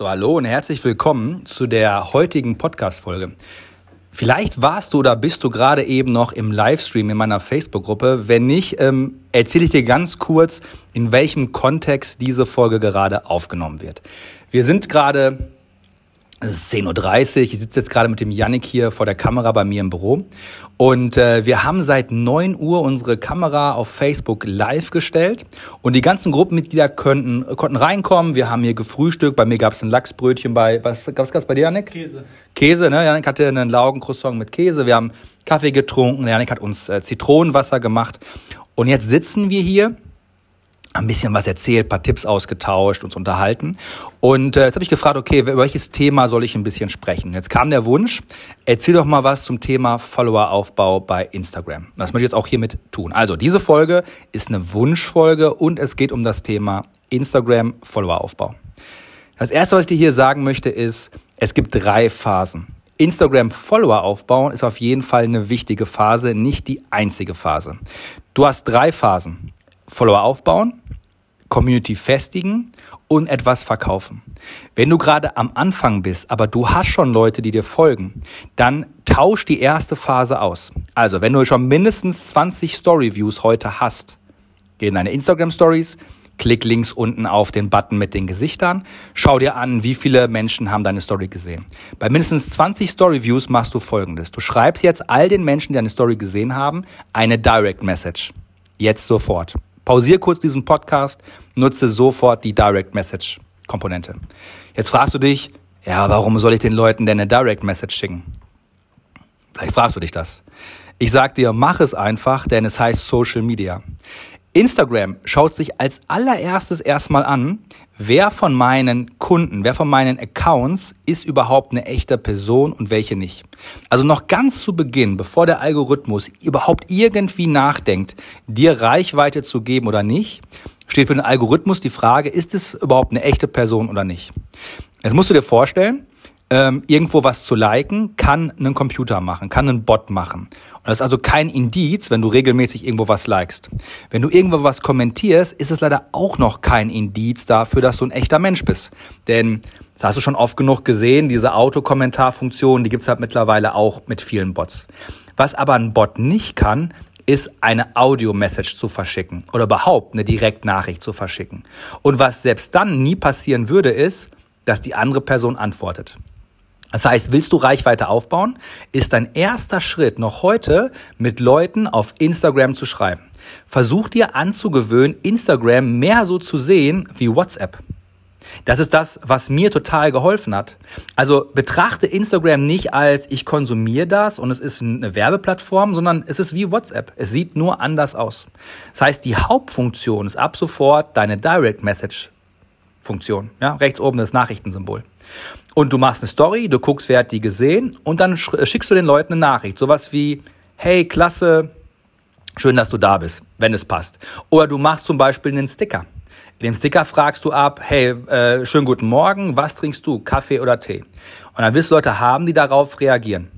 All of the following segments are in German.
So, hallo und herzlich willkommen zu der heutigen Podcast-Folge. Vielleicht warst du oder bist du gerade eben noch im Livestream in meiner Facebook-Gruppe. Wenn nicht, ähm, erzähle ich dir ganz kurz, in welchem Kontext diese Folge gerade aufgenommen wird. Wir sind gerade es ist 10.30 Uhr. Ich sitze jetzt gerade mit dem Yannick hier vor der Kamera bei mir im Büro. Und äh, wir haben seit 9 Uhr unsere Kamera auf Facebook live gestellt. Und die ganzen Gruppenmitglieder könnten, konnten reinkommen. Wir haben hier gefrühstückt. Bei mir gab es ein Lachsbrötchen bei, was gab es bei dir, Yannick? Käse. Käse, ne? Yannick hatte einen Laugencroissant mit Käse. Wir haben Kaffee getrunken. Yannick hat uns äh, Zitronenwasser gemacht. Und jetzt sitzen wir hier ein bisschen was erzählt, paar Tipps ausgetauscht, uns unterhalten. Und äh, jetzt habe ich gefragt, okay, über welches Thema soll ich ein bisschen sprechen? Jetzt kam der Wunsch, erzähl doch mal was zum Thema Followeraufbau bei Instagram. Das möchte ich jetzt auch hiermit tun. Also, diese Folge ist eine Wunschfolge und es geht um das Thema Instagram Followeraufbau. Das erste, was ich dir hier sagen möchte, ist, es gibt drei Phasen. Instagram Follower aufbauen ist auf jeden Fall eine wichtige Phase, nicht die einzige Phase. Du hast drei Phasen. Follower aufbauen, Community festigen und etwas verkaufen. Wenn du gerade am Anfang bist, aber du hast schon Leute, die dir folgen, dann tausch die erste Phase aus. Also, wenn du schon mindestens 20 Story Views heute hast, geh in deine Instagram Stories, klick links unten auf den Button mit den Gesichtern, schau dir an, wie viele Menschen haben deine Story gesehen. Bei mindestens 20 Story Views machst du folgendes. Du schreibst jetzt all den Menschen, die deine Story gesehen haben, eine Direct Message. Jetzt sofort. Pausier kurz diesen Podcast, nutze sofort die Direct Message Komponente. Jetzt fragst du dich, ja, warum soll ich den Leuten denn eine Direct Message schicken? Vielleicht fragst du dich das. Ich sag dir, mach es einfach, denn es heißt Social Media. Instagram schaut sich als allererstes erstmal an, wer von meinen Kunden, wer von meinen Accounts ist überhaupt eine echte Person und welche nicht. Also noch ganz zu Beginn, bevor der Algorithmus überhaupt irgendwie nachdenkt, dir Reichweite zu geben oder nicht, steht für den Algorithmus die Frage, ist es überhaupt eine echte Person oder nicht. Jetzt musst du dir vorstellen, ähm, irgendwo was zu liken, kann ein Computer machen, kann ein Bot machen. Und das ist also kein Indiz, wenn du regelmäßig irgendwo was likest. Wenn du irgendwo was kommentierst, ist es leider auch noch kein Indiz dafür, dass du ein echter Mensch bist. Denn das hast du schon oft genug gesehen, diese Autokommentarfunktion, die gibt's halt mittlerweile auch mit vielen Bots. Was aber ein Bot nicht kann, ist eine Audio-Message zu verschicken oder überhaupt eine Direktnachricht zu verschicken. Und was selbst dann nie passieren würde, ist, dass die andere Person antwortet. Das heißt, willst du Reichweite aufbauen, ist dein erster Schritt noch heute mit Leuten auf Instagram zu schreiben. Versuch dir anzugewöhnen, Instagram mehr so zu sehen wie WhatsApp. Das ist das, was mir total geholfen hat. Also betrachte Instagram nicht als ich konsumiere das und es ist eine Werbeplattform, sondern es ist wie WhatsApp. Es sieht nur anders aus. Das heißt, die Hauptfunktion ist ab sofort deine Direct Message Funktion. Ja, rechts oben das Nachrichtensymbol. Und du machst eine Story, du guckst, wer hat die gesehen und dann schickst du den Leuten eine Nachricht. Sowas wie, hey, klasse, schön, dass du da bist, wenn es passt. Oder du machst zum Beispiel einen Sticker. In dem Sticker fragst du ab, hey, äh, schönen guten Morgen, was trinkst du, Kaffee oder Tee? Und dann wirst du Leute haben, die darauf reagieren.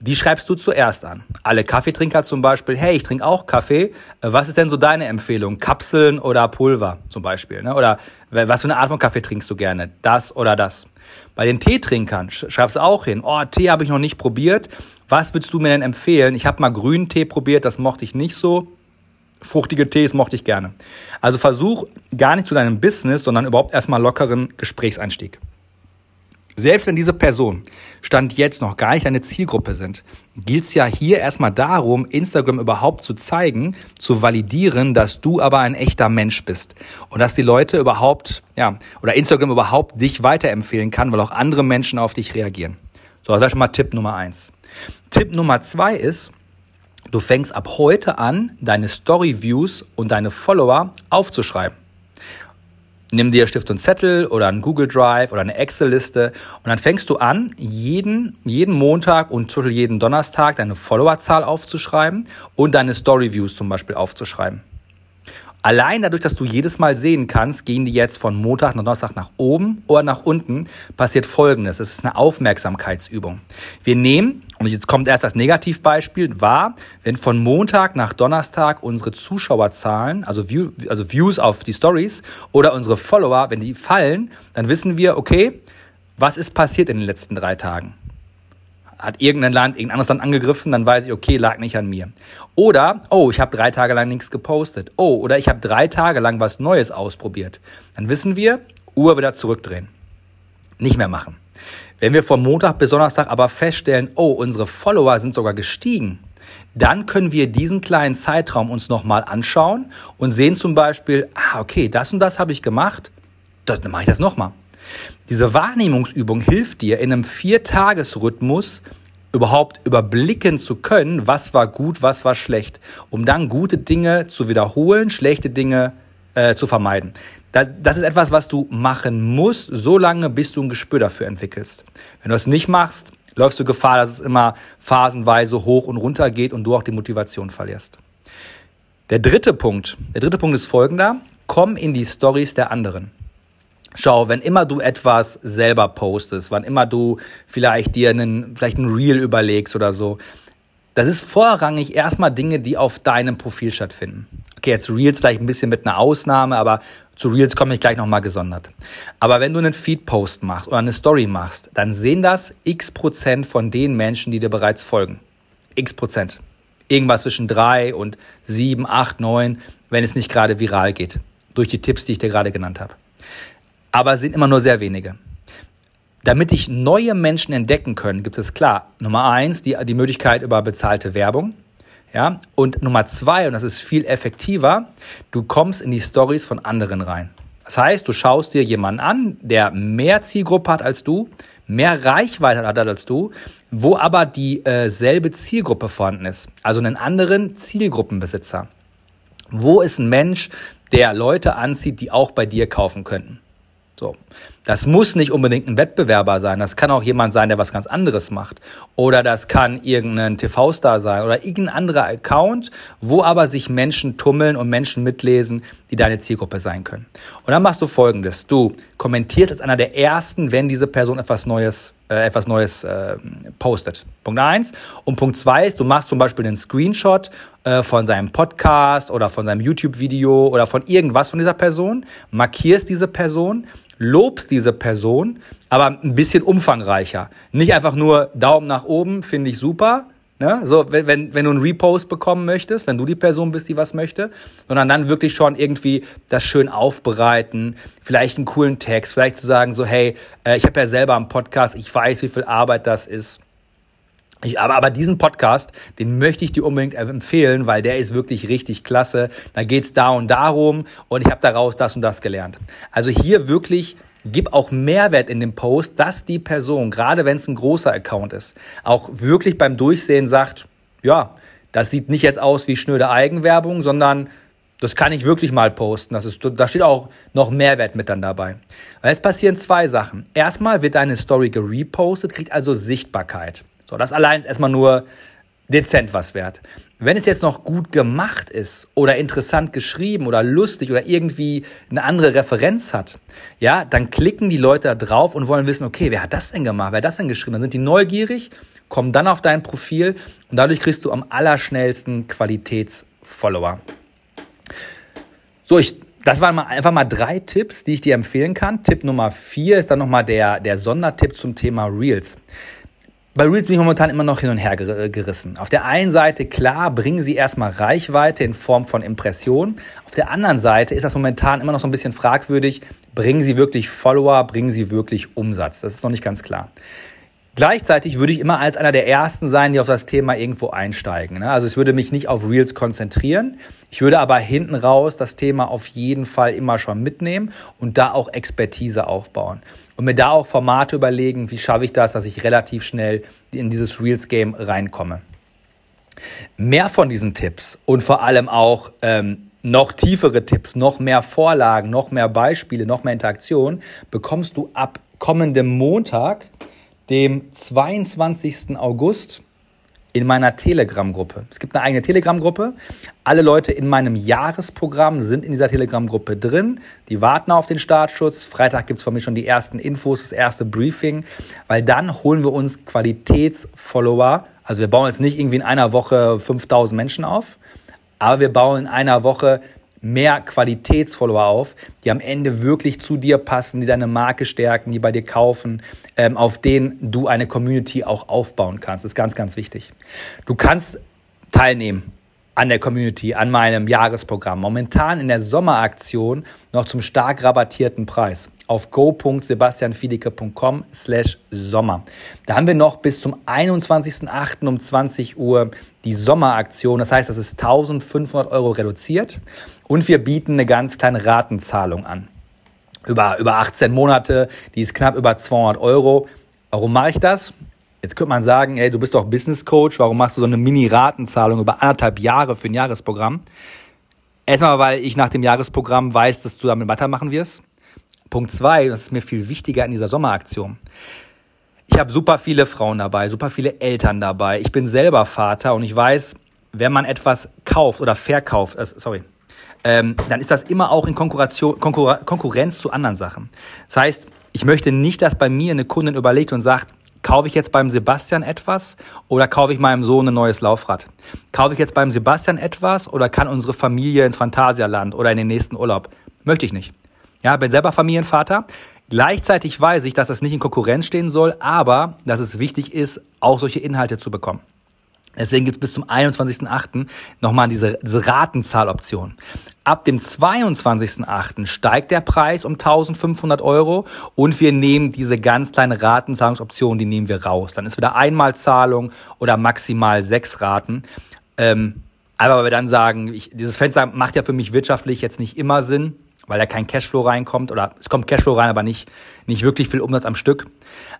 Die schreibst du zuerst an. Alle Kaffeetrinker zum Beispiel, hey, ich trinke auch Kaffee. Äh, was ist denn so deine Empfehlung? Kapseln oder Pulver zum Beispiel? Ne? Oder was für eine Art von Kaffee trinkst du gerne? Das oder das? Bei den Teetrinkern schreibst du auch hin, oh, Tee habe ich noch nicht probiert. Was würdest du mir denn empfehlen? Ich habe mal grünen Tee probiert, das mochte ich nicht so. Fruchtige Tees mochte ich gerne. Also versuch gar nicht zu deinem Business, sondern überhaupt erstmal lockeren Gesprächseinstieg. Selbst wenn diese Person Stand jetzt noch gar nicht deine Zielgruppe sind, gilt es ja hier erstmal darum, Instagram überhaupt zu zeigen, zu validieren, dass du aber ein echter Mensch bist und dass die Leute überhaupt, ja, oder Instagram überhaupt dich weiterempfehlen kann, weil auch andere Menschen auf dich reagieren. So, das ist schon mal Tipp Nummer eins. Tipp Nummer zwei ist, du fängst ab heute an, deine Story Views und deine Follower aufzuschreiben nimm dir Stift und Zettel oder ein Google Drive oder eine Excel-Liste und dann fängst du an, jeden, jeden Montag und jeden Donnerstag deine Followerzahl aufzuschreiben und deine Story Views zum Beispiel aufzuschreiben. Allein dadurch, dass du jedes Mal sehen kannst, gehen die jetzt von Montag nach Donnerstag nach oben oder nach unten, passiert Folgendes. Es ist eine Aufmerksamkeitsübung. Wir nehmen, und jetzt kommt erst das Negativbeispiel, wahr, wenn von Montag nach Donnerstag unsere Zuschauerzahlen, also, View, also Views auf die Stories oder unsere Follower, wenn die fallen, dann wissen wir, okay, Was ist passiert in den letzten drei Tagen? Hat irgendein Land, irgendein anderes Land angegriffen, dann weiß ich, okay, lag nicht an mir. Oder, oh, ich habe drei Tage lang nichts gepostet. Oh, oder ich habe drei Tage lang was Neues ausprobiert. Dann wissen wir, Uhr wieder zurückdrehen. Nicht mehr machen. Wenn wir von Montag bis Donnerstag aber feststellen, oh, unsere Follower sind sogar gestiegen, dann können wir diesen kleinen Zeitraum uns nochmal anschauen und sehen zum Beispiel, ah, okay, das und das habe ich gemacht, dann mache ich das nochmal. Diese Wahrnehmungsübung hilft dir in einem Viertagesrhythmus überhaupt überblicken zu können, was war gut, was war schlecht, um dann gute Dinge zu wiederholen, schlechte Dinge äh, zu vermeiden. Das, das ist etwas, was du machen musst, so lange, bis du ein Gespür dafür entwickelst. Wenn du das nicht machst, läufst du Gefahr, dass es immer phasenweise hoch und runter geht und du auch die Motivation verlierst. Der dritte Punkt, der dritte Punkt ist folgender. Komm in die Stories der anderen. Schau, wenn immer du etwas selber postest, wann immer du vielleicht dir einen, vielleicht ein Reel überlegst oder so, das ist vorrangig erstmal Dinge, die auf deinem Profil stattfinden. Okay, jetzt Reels gleich ein bisschen mit einer Ausnahme, aber zu Reels komme ich gleich nochmal gesondert. Aber wenn du einen Feed-Post machst oder eine Story machst, dann sehen das x Prozent von den Menschen, die dir bereits folgen. X Prozent. Irgendwas zwischen drei und sieben, acht, neun, wenn es nicht gerade viral geht. Durch die Tipps, die ich dir gerade genannt habe aber es sind immer nur sehr wenige. Damit dich neue Menschen entdecken können, gibt es klar, Nummer eins, die, die Möglichkeit über bezahlte Werbung. Ja, und Nummer zwei, und das ist viel effektiver, du kommst in die Stories von anderen rein. Das heißt, du schaust dir jemanden an, der mehr Zielgruppe hat als du, mehr Reichweite hat als du, wo aber dieselbe äh, Zielgruppe vorhanden ist. Also einen anderen Zielgruppenbesitzer. Wo ist ein Mensch, der Leute anzieht, die auch bei dir kaufen könnten? So. Das muss nicht unbedingt ein Wettbewerber sein. Das kann auch jemand sein, der was ganz anderes macht. Oder das kann irgendein TV-Star sein oder irgendein anderer Account, wo aber sich Menschen tummeln und Menschen mitlesen, die deine Zielgruppe sein können. Und dann machst du folgendes. Du kommentierst als einer der ersten, wenn diese Person etwas Neues, äh, etwas Neues äh, postet. Punkt eins. Und Punkt zwei ist, du machst zum Beispiel einen Screenshot äh, von seinem Podcast oder von seinem YouTube-Video oder von irgendwas von dieser Person, markierst diese Person, lobst diese Person, aber ein bisschen umfangreicher. Nicht einfach nur Daumen nach oben, finde ich super. Ne? So, wenn, wenn, wenn du einen Repost bekommen möchtest, wenn du die Person bist, die was möchte, sondern dann wirklich schon irgendwie das schön aufbereiten, vielleicht einen coolen Text, vielleicht zu sagen, so, hey, äh, ich habe ja selber einen Podcast, ich weiß, wie viel Arbeit das ist. Ich, aber, aber diesen Podcast, den möchte ich dir unbedingt empfehlen, weil der ist wirklich richtig klasse. Da geht's da und darum und ich habe daraus das und das gelernt. Also hier wirklich gib auch Mehrwert in dem Post, dass die Person, gerade wenn es ein großer Account ist, auch wirklich beim Durchsehen sagt, ja, das sieht nicht jetzt aus wie schnöde Eigenwerbung, sondern das kann ich wirklich mal posten. Das ist, da steht auch noch Mehrwert mit dann dabei. Weil jetzt passieren zwei Sachen. Erstmal wird deine Story gerepostet, kriegt also Sichtbarkeit. So, das allein ist erstmal nur dezent was wert. Wenn es jetzt noch gut gemacht ist oder interessant geschrieben oder lustig oder irgendwie eine andere Referenz hat, ja, dann klicken die Leute da drauf und wollen wissen, okay, wer hat das denn gemacht? Wer hat das denn geschrieben? Dann sind die neugierig, kommen dann auf dein Profil und dadurch kriegst du am allerschnellsten Qualitätsfollower. So, ich, das waren mal einfach mal drei Tipps, die ich dir empfehlen kann. Tipp Nummer vier ist dann nochmal der, der Sondertipp zum Thema Reels. Bei Reels bin ich momentan immer noch hin und her gerissen. Auf der einen Seite, klar, bringen sie erstmal Reichweite in Form von Impressionen. Auf der anderen Seite ist das momentan immer noch so ein bisschen fragwürdig, bringen sie wirklich Follower, bringen sie wirklich Umsatz. Das ist noch nicht ganz klar. Gleichzeitig würde ich immer als einer der Ersten sein, die auf das Thema irgendwo einsteigen. Ne? Also ich würde mich nicht auf Reels konzentrieren. Ich würde aber hinten raus das Thema auf jeden Fall immer schon mitnehmen und da auch Expertise aufbauen. Und mir da auch Formate überlegen, wie schaffe ich das, dass ich relativ schnell in dieses Reels-Game reinkomme. Mehr von diesen Tipps und vor allem auch ähm, noch tiefere Tipps, noch mehr Vorlagen, noch mehr Beispiele, noch mehr Interaktion bekommst du ab kommendem Montag dem 22. August in meiner Telegram-Gruppe. Es gibt eine eigene Telegram-Gruppe. Alle Leute in meinem Jahresprogramm sind in dieser Telegram-Gruppe drin. Die warten auf den Startschutz. Freitag gibt es von mir schon die ersten Infos, das erste Briefing, weil dann holen wir uns Qualitätsfollower. Also wir bauen jetzt nicht irgendwie in einer Woche 5000 Menschen auf, aber wir bauen in einer Woche mehr Qualitätsfollower auf, die am Ende wirklich zu dir passen, die deine Marke stärken, die bei dir kaufen, ähm, auf denen du eine Community auch aufbauen kannst. Das ist ganz, ganz wichtig. Du kannst teilnehmen an der Community, an meinem Jahresprogramm. Momentan in der Sommeraktion noch zum stark rabattierten Preis auf go.sebastianfiedeke.com slash Sommer. Da haben wir noch bis zum 21.08. um 20 Uhr die Sommeraktion. Das heißt, das ist 1500 Euro reduziert und wir bieten eine ganz kleine Ratenzahlung an. Über, über 18 Monate, die ist knapp über 200 Euro. Warum mache ich das? Jetzt könnte man sagen, hey, du bist doch Business Coach, warum machst du so eine Mini-Ratenzahlung über anderthalb Jahre für ein Jahresprogramm? Erstmal, weil ich nach dem Jahresprogramm weiß, dass du damit weitermachen wirst. Punkt zwei, das ist mir viel wichtiger in dieser Sommeraktion. Ich habe super viele Frauen dabei, super viele Eltern dabei. Ich bin selber Vater und ich weiß, wenn man etwas kauft oder verkauft, äh, sorry, ähm, dann ist das immer auch in Konkurrenz zu anderen Sachen. Das heißt, ich möchte nicht, dass bei mir eine Kundin überlegt und sagt, Kaufe ich jetzt beim Sebastian etwas oder kaufe ich meinem Sohn ein neues Laufrad? Kaufe ich jetzt beim Sebastian etwas oder kann unsere Familie ins Phantasialand oder in den nächsten Urlaub? Möchte ich nicht. Ja, bin selber Familienvater. Gleichzeitig weiß ich, dass das nicht in Konkurrenz stehen soll, aber dass es wichtig ist, auch solche Inhalte zu bekommen. Deswegen gibt es bis zum 21.08. nochmal diese, diese Ratenzahloption. Ab dem 22.08. steigt der Preis um 1500 Euro und wir nehmen diese ganz kleine Ratenzahlungsoption, die nehmen wir raus. Dann ist wieder Einmalzahlung oder maximal sechs Raten. Ähm, aber weil wir dann sagen, ich, dieses Fenster macht ja für mich wirtschaftlich jetzt nicht immer Sinn weil da kein Cashflow reinkommt oder es kommt Cashflow rein, aber nicht, nicht wirklich viel Umsatz am Stück.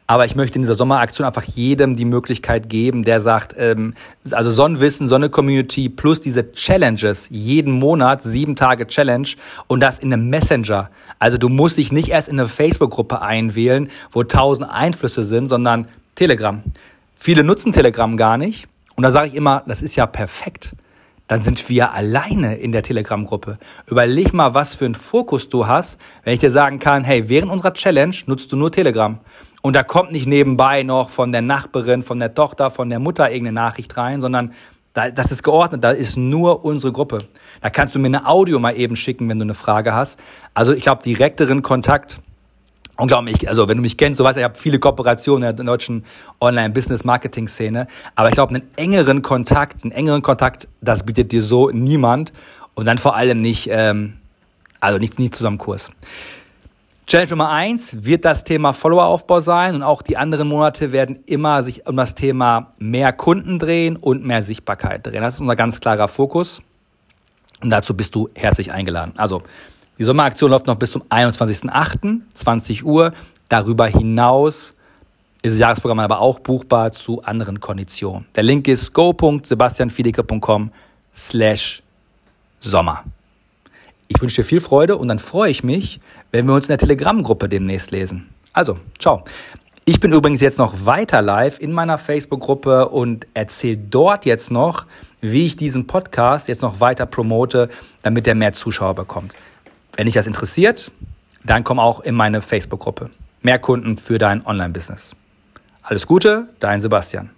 Aber ich möchte in dieser Sommeraktion einfach jedem die Möglichkeit geben, der sagt, ähm, also Sonnenwissen, Sonne-Community plus diese Challenges, jeden Monat sieben Tage Challenge und das in einem Messenger. Also du musst dich nicht erst in eine Facebook-Gruppe einwählen, wo tausend Einflüsse sind, sondern Telegram. Viele nutzen Telegram gar nicht. Und da sage ich immer, das ist ja perfekt dann sind wir alleine in der Telegram-Gruppe. Überleg mal, was für einen Fokus du hast, wenn ich dir sagen kann, hey, während unserer Challenge nutzt du nur Telegram. Und da kommt nicht nebenbei noch von der Nachbarin, von der Tochter, von der Mutter irgendeine Nachricht rein, sondern das ist geordnet, da ist nur unsere Gruppe. Da kannst du mir eine Audio mal eben schicken, wenn du eine Frage hast. Also ich glaube, direkteren Kontakt unglaublich, also wenn du mich kennst, du weißt, ich habe viele Kooperationen in der deutschen Online-Business-Marketing-Szene, aber ich glaube, einen engeren Kontakt, einen engeren Kontakt, das bietet dir so niemand und dann vor allem nicht, ähm, also nicht, nicht zusammen Kurs. Challenge Nummer eins wird das Thema Followeraufbau sein und auch die anderen Monate werden immer sich um das Thema mehr Kunden drehen und mehr Sichtbarkeit drehen. Das ist unser ganz klarer Fokus und dazu bist du herzlich eingeladen. Also die Sommeraktion läuft noch bis zum 21.08., 20 Uhr. Darüber hinaus ist das Jahresprogramm aber auch buchbar zu anderen Konditionen. Der Link ist go.sebastianfiedeke.com slash Sommer. Ich wünsche dir viel Freude und dann freue ich mich, wenn wir uns in der Telegram-Gruppe demnächst lesen. Also, ciao. Ich bin übrigens jetzt noch weiter live in meiner Facebook-Gruppe und erzähle dort jetzt noch, wie ich diesen Podcast jetzt noch weiter promote, damit er mehr Zuschauer bekommt. Wenn dich das interessiert, dann komm auch in meine Facebook-Gruppe. Mehr Kunden für dein Online-Business. Alles Gute, dein Sebastian.